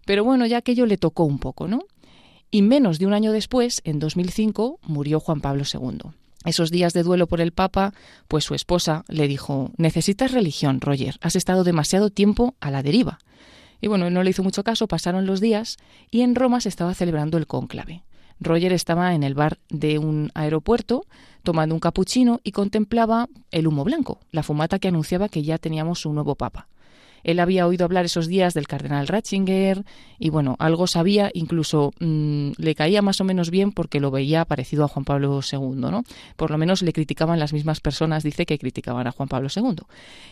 Pero bueno, ya aquello le tocó un poco, ¿no? Y menos de un año después, en 2005, murió Juan Pablo II. Esos días de duelo por el Papa, pues su esposa le dijo, necesitas religión, Roger, has estado demasiado tiempo a la deriva. Y bueno, no le hizo mucho caso, pasaron los días y en Roma se estaba celebrando el cónclave. Roger estaba en el bar de un aeropuerto tomando un capuchino y contemplaba el humo blanco, la fumata que anunciaba que ya teníamos un nuevo papa. Él había oído hablar esos días del cardenal Ratzinger y bueno, algo sabía, incluso mm, le caía más o menos bien porque lo veía parecido a Juan Pablo II, ¿no? Por lo menos le criticaban las mismas personas, dice que criticaban a Juan Pablo II.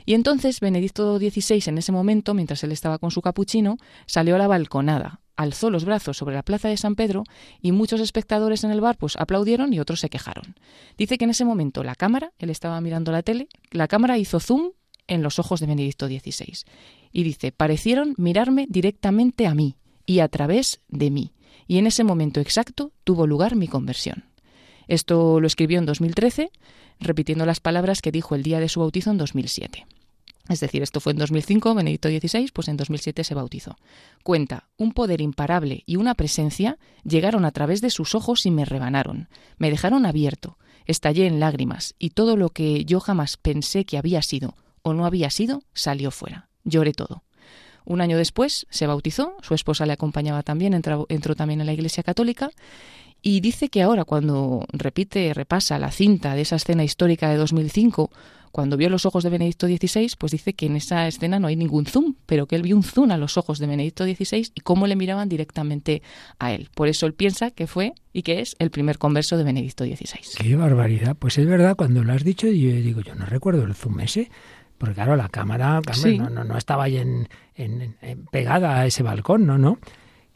Y entonces Benedicto XVI en ese momento, mientras él estaba con su capuchino, salió a la balconada, alzó los brazos sobre la plaza de San Pedro y muchos espectadores en el bar pues aplaudieron y otros se quejaron. Dice que en ese momento la cámara, él estaba mirando la tele, la cámara hizo zoom en los ojos de Benedicto XVI. Y dice, parecieron mirarme directamente a mí y a través de mí. Y en ese momento exacto tuvo lugar mi conversión. Esto lo escribió en 2013, repitiendo las palabras que dijo el día de su bautizo en 2007. Es decir, esto fue en 2005, Benedicto XVI, pues en 2007 se bautizó. Cuenta, un poder imparable y una presencia llegaron a través de sus ojos y me rebanaron, me dejaron abierto, estallé en lágrimas y todo lo que yo jamás pensé que había sido o no había sido, salió fuera. Lloré todo. Un año después se bautizó, su esposa le acompañaba también, entró, entró también en la Iglesia Católica y dice que ahora cuando repite, repasa la cinta de esa escena histórica de 2005, cuando vio los ojos de Benedicto XVI, pues dice que en esa escena no hay ningún zoom, pero que él vio un zoom a los ojos de Benedicto XVI y cómo le miraban directamente a él. Por eso él piensa que fue y que es el primer converso de Benedicto XVI. Qué barbaridad. Pues es verdad, cuando lo has dicho, yo digo, yo no recuerdo el zoom ese. Porque claro, la cámara, no, no, estaba ahí en, pegada a ese balcón, ¿no? ¿no?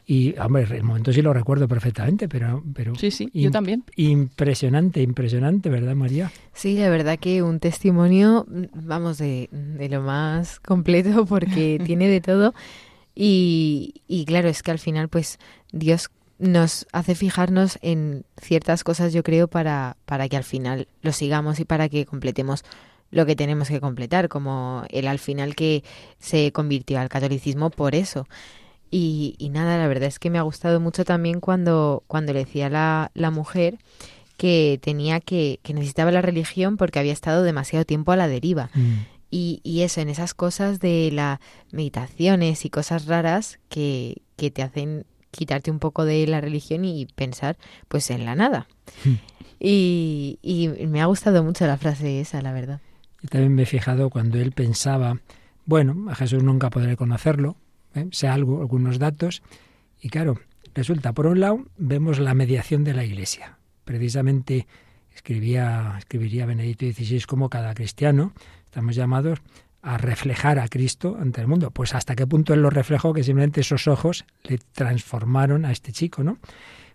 Y, hombre, el momento sí lo recuerdo perfectamente, pero... pero sí, sí, yo también. Impresionante, impresionante, ¿verdad, María? Sí, la verdad que un testimonio, vamos, de, de lo más completo <laughs> porque <laughs> tiene de todo. Y, y claro, es que al final, pues, Dios nos hace fijarnos en ciertas cosas, yo creo, para, para que al final lo sigamos y para que completemos lo que tenemos que completar, como él al final que se convirtió al catolicismo por eso. Y, y nada, la verdad es que me ha gustado mucho también cuando, cuando le decía la, la mujer que tenía que, que necesitaba la religión porque había estado demasiado tiempo a la deriva. Mm. Y, y, eso, en esas cosas de las meditaciones y cosas raras que, que te hacen quitarte un poco de la religión y pensar pues en la nada. Mm. Y, y me ha gustado mucho la frase esa, la verdad. Yo también me he fijado cuando él pensaba, bueno, a Jesús nunca podré conocerlo, ¿eh? sé algo, algunos datos, y claro, resulta, por un lado, vemos la mediación de la Iglesia. Precisamente escribía, escribiría Benedicto XVI como cada cristiano, estamos llamados a reflejar a Cristo ante el mundo. Pues hasta qué punto él lo reflejó, que simplemente esos ojos le transformaron a este chico, ¿no?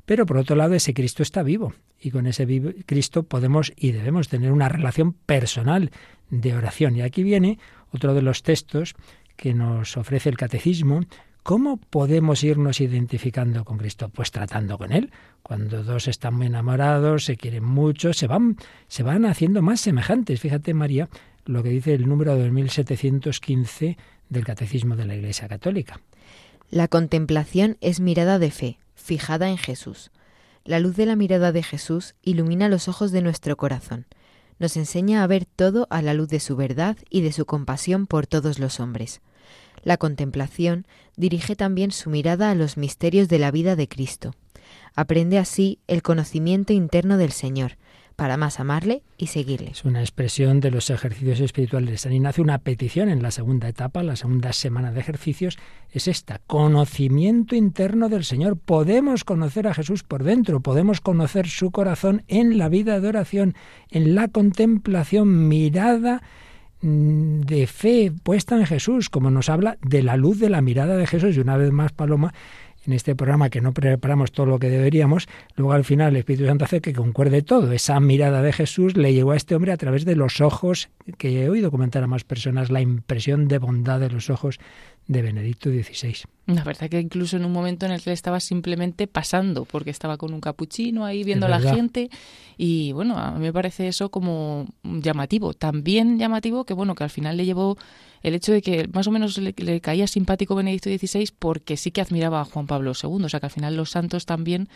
Pero por otro lado, ese Cristo está vivo y con ese Cristo podemos y debemos tener una relación personal de oración. Y aquí viene otro de los textos que nos ofrece el catecismo. ¿Cómo podemos irnos identificando con Cristo? Pues tratando con Él. Cuando dos están muy enamorados, se quieren mucho, se van, se van haciendo más semejantes. Fíjate, María, lo que dice el número 2715 del Catecismo de la Iglesia Católica. La contemplación es mirada de fe, fijada en Jesús. La luz de la mirada de Jesús ilumina los ojos de nuestro corazón. Nos enseña a ver todo a la luz de su verdad y de su compasión por todos los hombres. La contemplación dirige también su mirada a los misterios de la vida de Cristo. Aprende así el conocimiento interno del Señor, para más amarle y seguirle. Es una expresión de los ejercicios espirituales de San Ignacio, una petición en la segunda etapa, la segunda semana de ejercicios, es esta, conocimiento interno del Señor. Podemos conocer a Jesús por dentro, podemos conocer su corazón en la vida de oración, en la contemplación, mirada mm, de fe puesta en Jesús, como nos habla de la luz de la mirada de Jesús. Y una vez más, Paloma, en este programa que no preparamos todo lo que deberíamos, luego al final el Espíritu Santo hace que concuerde todo. Esa mirada de Jesús le llegó a este hombre a través de los ojos, que he oído comentar a más personas, la impresión de bondad de los ojos de Benedicto XVI. La verdad que incluso en un momento en el que él estaba simplemente pasando, porque estaba con un capuchino ahí viendo a la gente y bueno, a mí me parece eso como llamativo, también llamativo que bueno, que al final le llevó el hecho de que más o menos le, caía simpático Benedicto XVI porque sí que admiraba a Juan Pablo II, o sea que al final los santos también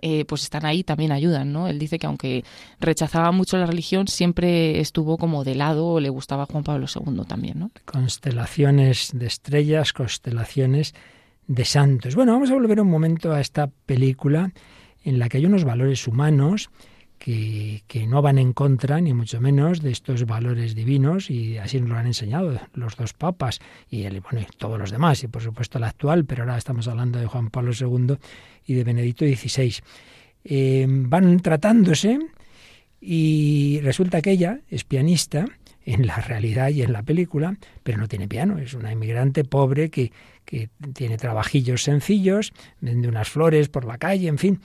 eh, pues están ahí, también ayudan, ¿no? Él dice que aunque rechazaba mucho la religión, siempre estuvo como de lado o le gustaba a Juan Pablo II también, ¿no? Constelaciones de estrellas, constelaciones de santos. Bueno, vamos a volver un momento a esta película en la que hay unos valores humanos que, no van en contra, ni mucho menos, de estos valores divinos, y así nos lo han enseñado los dos papas y, el, bueno, todos los demás, y por supuesto el actual, pero ahora estamos hablando de Juan Pablo II y de Benedicto XVI. Eh, van tratándose y resulta que ella es pianista en la realidad y en la película, pero no tiene piano, es una inmigrante pobre que, que tiene trabajillos sencillos, vende unas flores por la calle, en fin,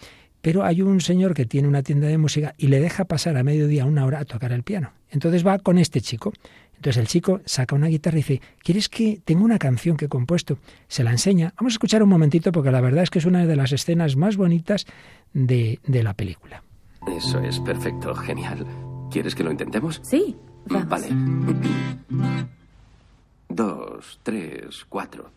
pero hay un señor que tiene una tienda de música y le deja pasar a mediodía una hora a tocar el piano. Entonces va con este chico. Entonces el chico saca una guitarra y dice, ¿quieres que tengo una canción que he compuesto? Se la enseña. Vamos a escuchar un momentito porque la verdad es que es una de las escenas más bonitas de, de la película. Eso es perfecto, genial. ¿Quieres que lo intentemos? Sí, vamos. Vale. Dos, tres, cuatro.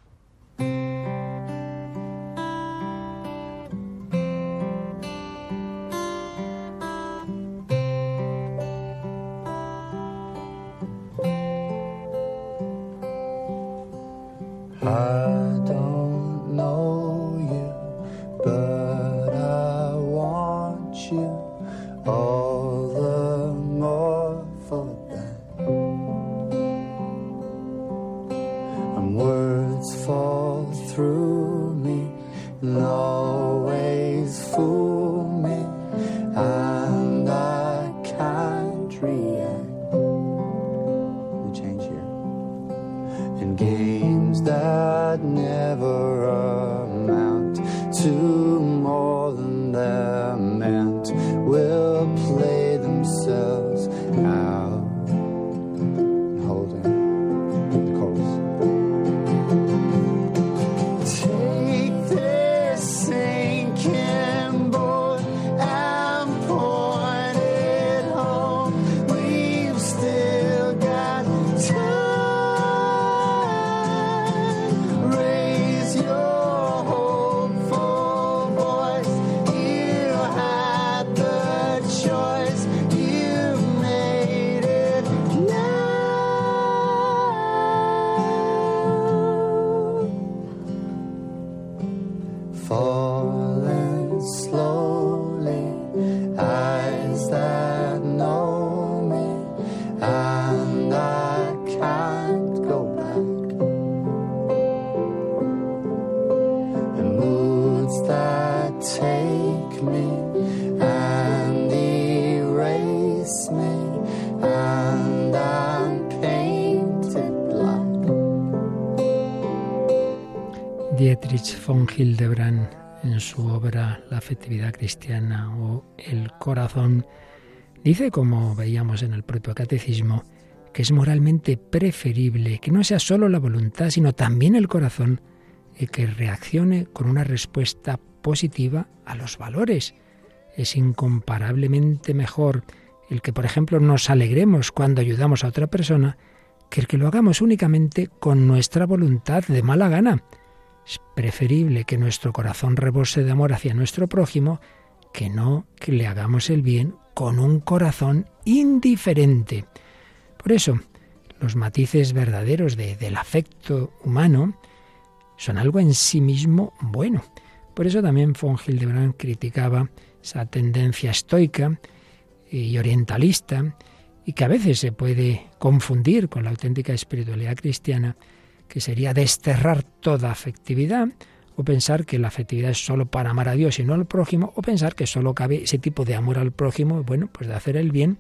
Su obra La afectividad cristiana o El corazón dice, como veíamos en el propio catecismo, que es moralmente preferible que no sea solo la voluntad, sino también el corazón el que reaccione con una respuesta positiva a los valores. Es incomparablemente mejor el que, por ejemplo, nos alegremos cuando ayudamos a otra persona que el que lo hagamos únicamente con nuestra voluntad de mala gana. Es preferible que nuestro corazón rebose de amor hacia nuestro prójimo que no que le hagamos el bien con un corazón indiferente. Por eso, los matices verdaderos de- del afecto humano son algo en sí mismo bueno. Por eso también von Hildebrand criticaba esa tendencia estoica y orientalista y que a veces se puede confundir con la auténtica espiritualidad cristiana, que sería desterrar toda afectividad o pensar que la afectividad es solo para amar a Dios y no al prójimo, o pensar que solo cabe ese tipo de amor al prójimo, bueno, pues de hacer el bien,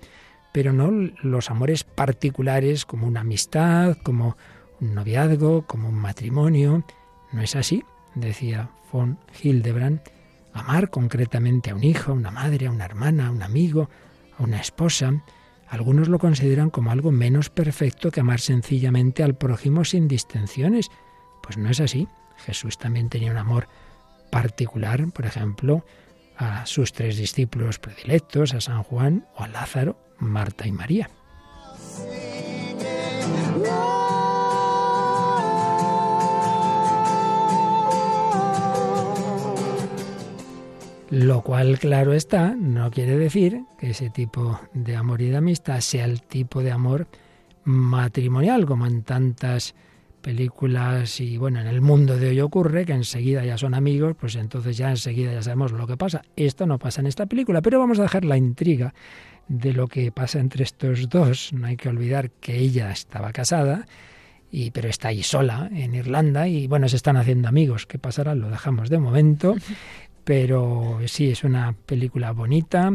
pero no los amores particulares como una amistad, como un noviazgo, como un matrimonio. No es así. decía von Hildebrand, amar concretamente a un hijo, a una madre, a una hermana, a un amigo, a una esposa, algunos lo consideran como algo menos perfecto que amar sencillamente al prójimo sin distinciones. Pues no es así. Jesús también tenía un amor particular, por ejemplo, a sus tres discípulos predilectos, a San Juan o a Lázaro, Marta y María. Lo cual, claro está, no quiere decir que ese tipo de amor y de amistad sea el tipo de amor matrimonial, como en tantas películas y bueno, en el mundo de hoy ocurre que enseguida ya son amigos, pues entonces ya enseguida ya sabemos lo que pasa. Esto no pasa en esta película, pero vamos a dejar la intriga de lo que pasa entre estos dos. No hay que olvidar que ella estaba casada, y, pero está ahí sola en Irlanda y bueno, se están haciendo amigos. ¿Qué pasará? Lo dejamos de momento. <laughs> Pero sí, es una película bonita,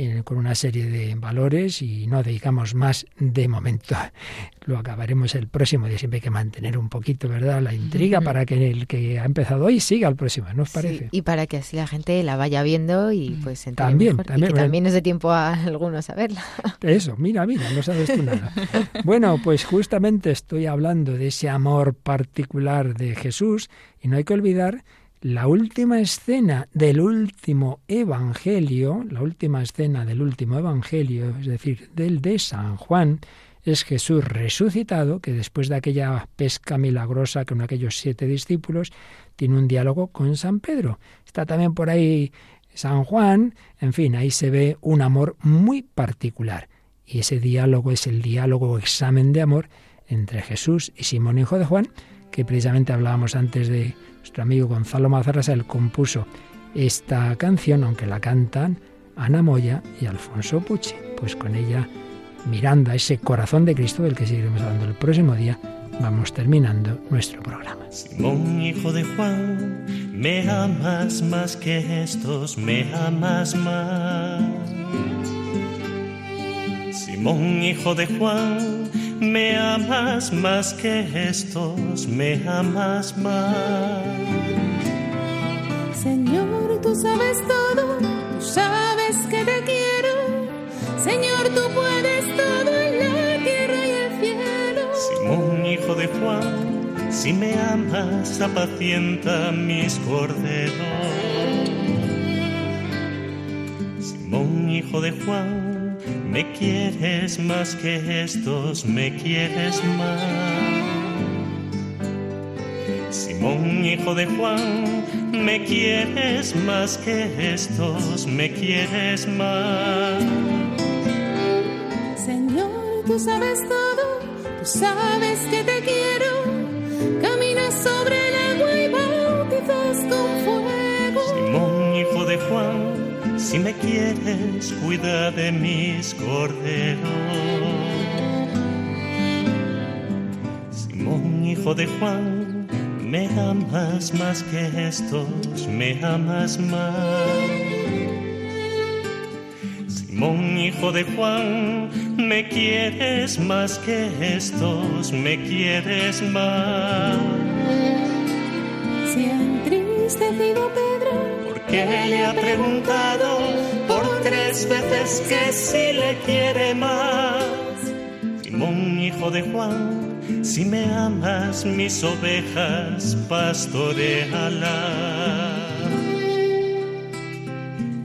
eh, con una serie de valores y no dedicamos más de momento. <laughs> Lo acabaremos el próximo día. Siempre hay que mantener un poquito, ¿verdad?, la intriga para que el que ha empezado hoy siga al próximo, ¿no os parece? y para que así la gente la vaya viendo y mm, pues también, También, y que también es de tiempo a <laughs> algunos a verla. Eso, mira, mira, no sabes tú nada. <laughs> Bueno, pues justamente estoy hablando de ese amor particular de Jesús y no hay que olvidar la última escena del último evangelio, la última escena del último evangelio, es decir, del de San Juan, es Jesús resucitado, que después de aquella pesca milagrosa con aquellos siete discípulos, tiene un diálogo con San Pedro. Está también por ahí San Juan, en fin, ahí se ve un amor muy particular. Y ese diálogo es el diálogo examen de amor entre Jesús y Simón, hijo de Juan, que precisamente hablábamos antes de nuestro amigo Gonzalo Mazarrasa, él compuso esta canción, aunque la cantan Ana Moya y Alfonso Pucci. Pues con ella, mirando a ese corazón de Cristo del que seguiremos hablando el próximo día, vamos terminando nuestro programa. Simón, hijo de Juan, me amas más que estos, me amas más. Simón, hijo de Juan, me amas más que estos, me amas más. Señor, tú sabes todo, tú sabes que te quiero. Señor, tú puedes todo en la tierra y el cielo. Simón, hijo de Juan, si me amas, apacienta mis corderos. Simón, hijo de Juan, me quieres más que estos, me quieres más. Simón, hijo de Juan, me quieres más que estos, me quieres más. Señor, tú sabes todo, tú sabes que te quiero. Si me quieres, cuida de mis corderos. Simón, hijo de Juan, me amas más que estos, me amas más. Simón, hijo de Juan, me quieres más que estos, me quieres más. Si entristecido que le ha preguntado tres veces que si le quiere más. Simón, hijo de Juan, si me amas mis ovejas, pastoreala.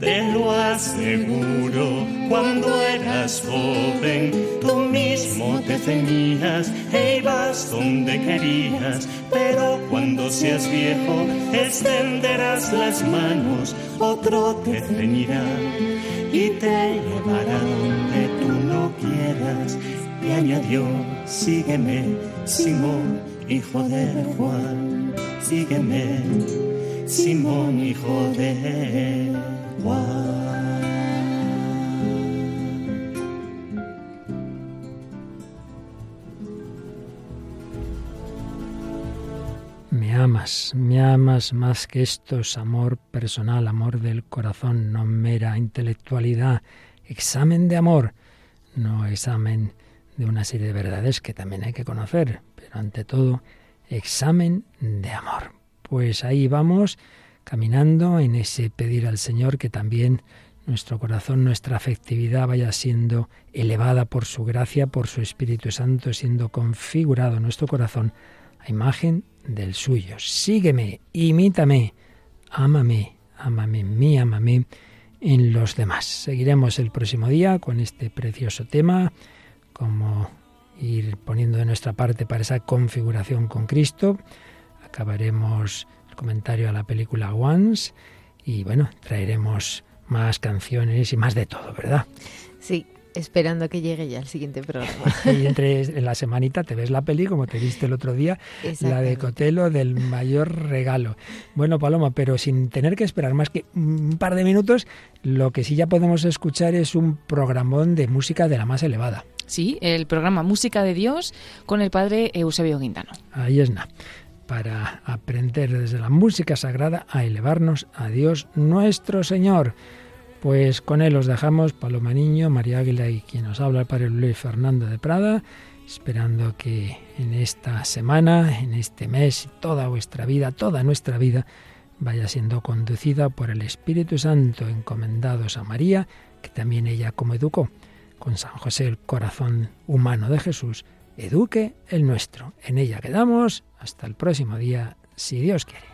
Te lo aseguro, cuando eras joven, tú mismo te ceñías e ibas donde querías, pero cuando seas viejo, extenderás las manos, otro te ceñirá y te llevará donde tú no quieras. Y añadió, sígueme, Simón, hijo de Juan, sígueme, Simón, hijo de me amas, me amas más que estos, amor personal, amor del corazón, no mera intelectualidad, examen de amor, no examen de una serie de verdades que también hay que conocer, pero ante todo, examen de amor. pues ahí vamos caminando en ese pedir al Señor que también nuestro corazón, nuestra afectividad vaya siendo elevada por su gracia, por su Espíritu Santo, siendo configurado nuestro corazón a imagen del suyo. Sígueme, imítame, ámame, ámame en mí, ámame en los demás. Seguiremos el próximo día con este precioso tema, como ir poniendo de nuestra parte para esa configuración con Cristo. Acabaremos el comentario a la película Once y bueno, traeremos más canciones y más de todo, ¿verdad? Sí, esperando a que llegue ya el siguiente programa. <laughs> y entre en la semanita te ves la peli como te viste el otro día, la de Cotelo del mayor regalo. Bueno, Paloma, pero sin tener que esperar más que un par de minutos, lo que sí ya podemos escuchar es un programón de música de la más elevada. Sí, el programa Música de Dios con el padre Eusebio Guindano. Ahí es nada para aprender desde la música sagrada a elevarnos a Dios nuestro Señor. Pues con él os dejamos Paloma Niño, María Águila y quien nos habla el Padre Luis Fernando de Prada, esperando que en esta semana, en este mes, toda vuestra vida, toda nuestra vida, vaya siendo conducida por el Espíritu Santo, encomendados a María, que también ella como educó con San José el corazón humano de Jesús, eduque el nuestro. En ella quedamos. Hasta el próximo día, si Dios quiere.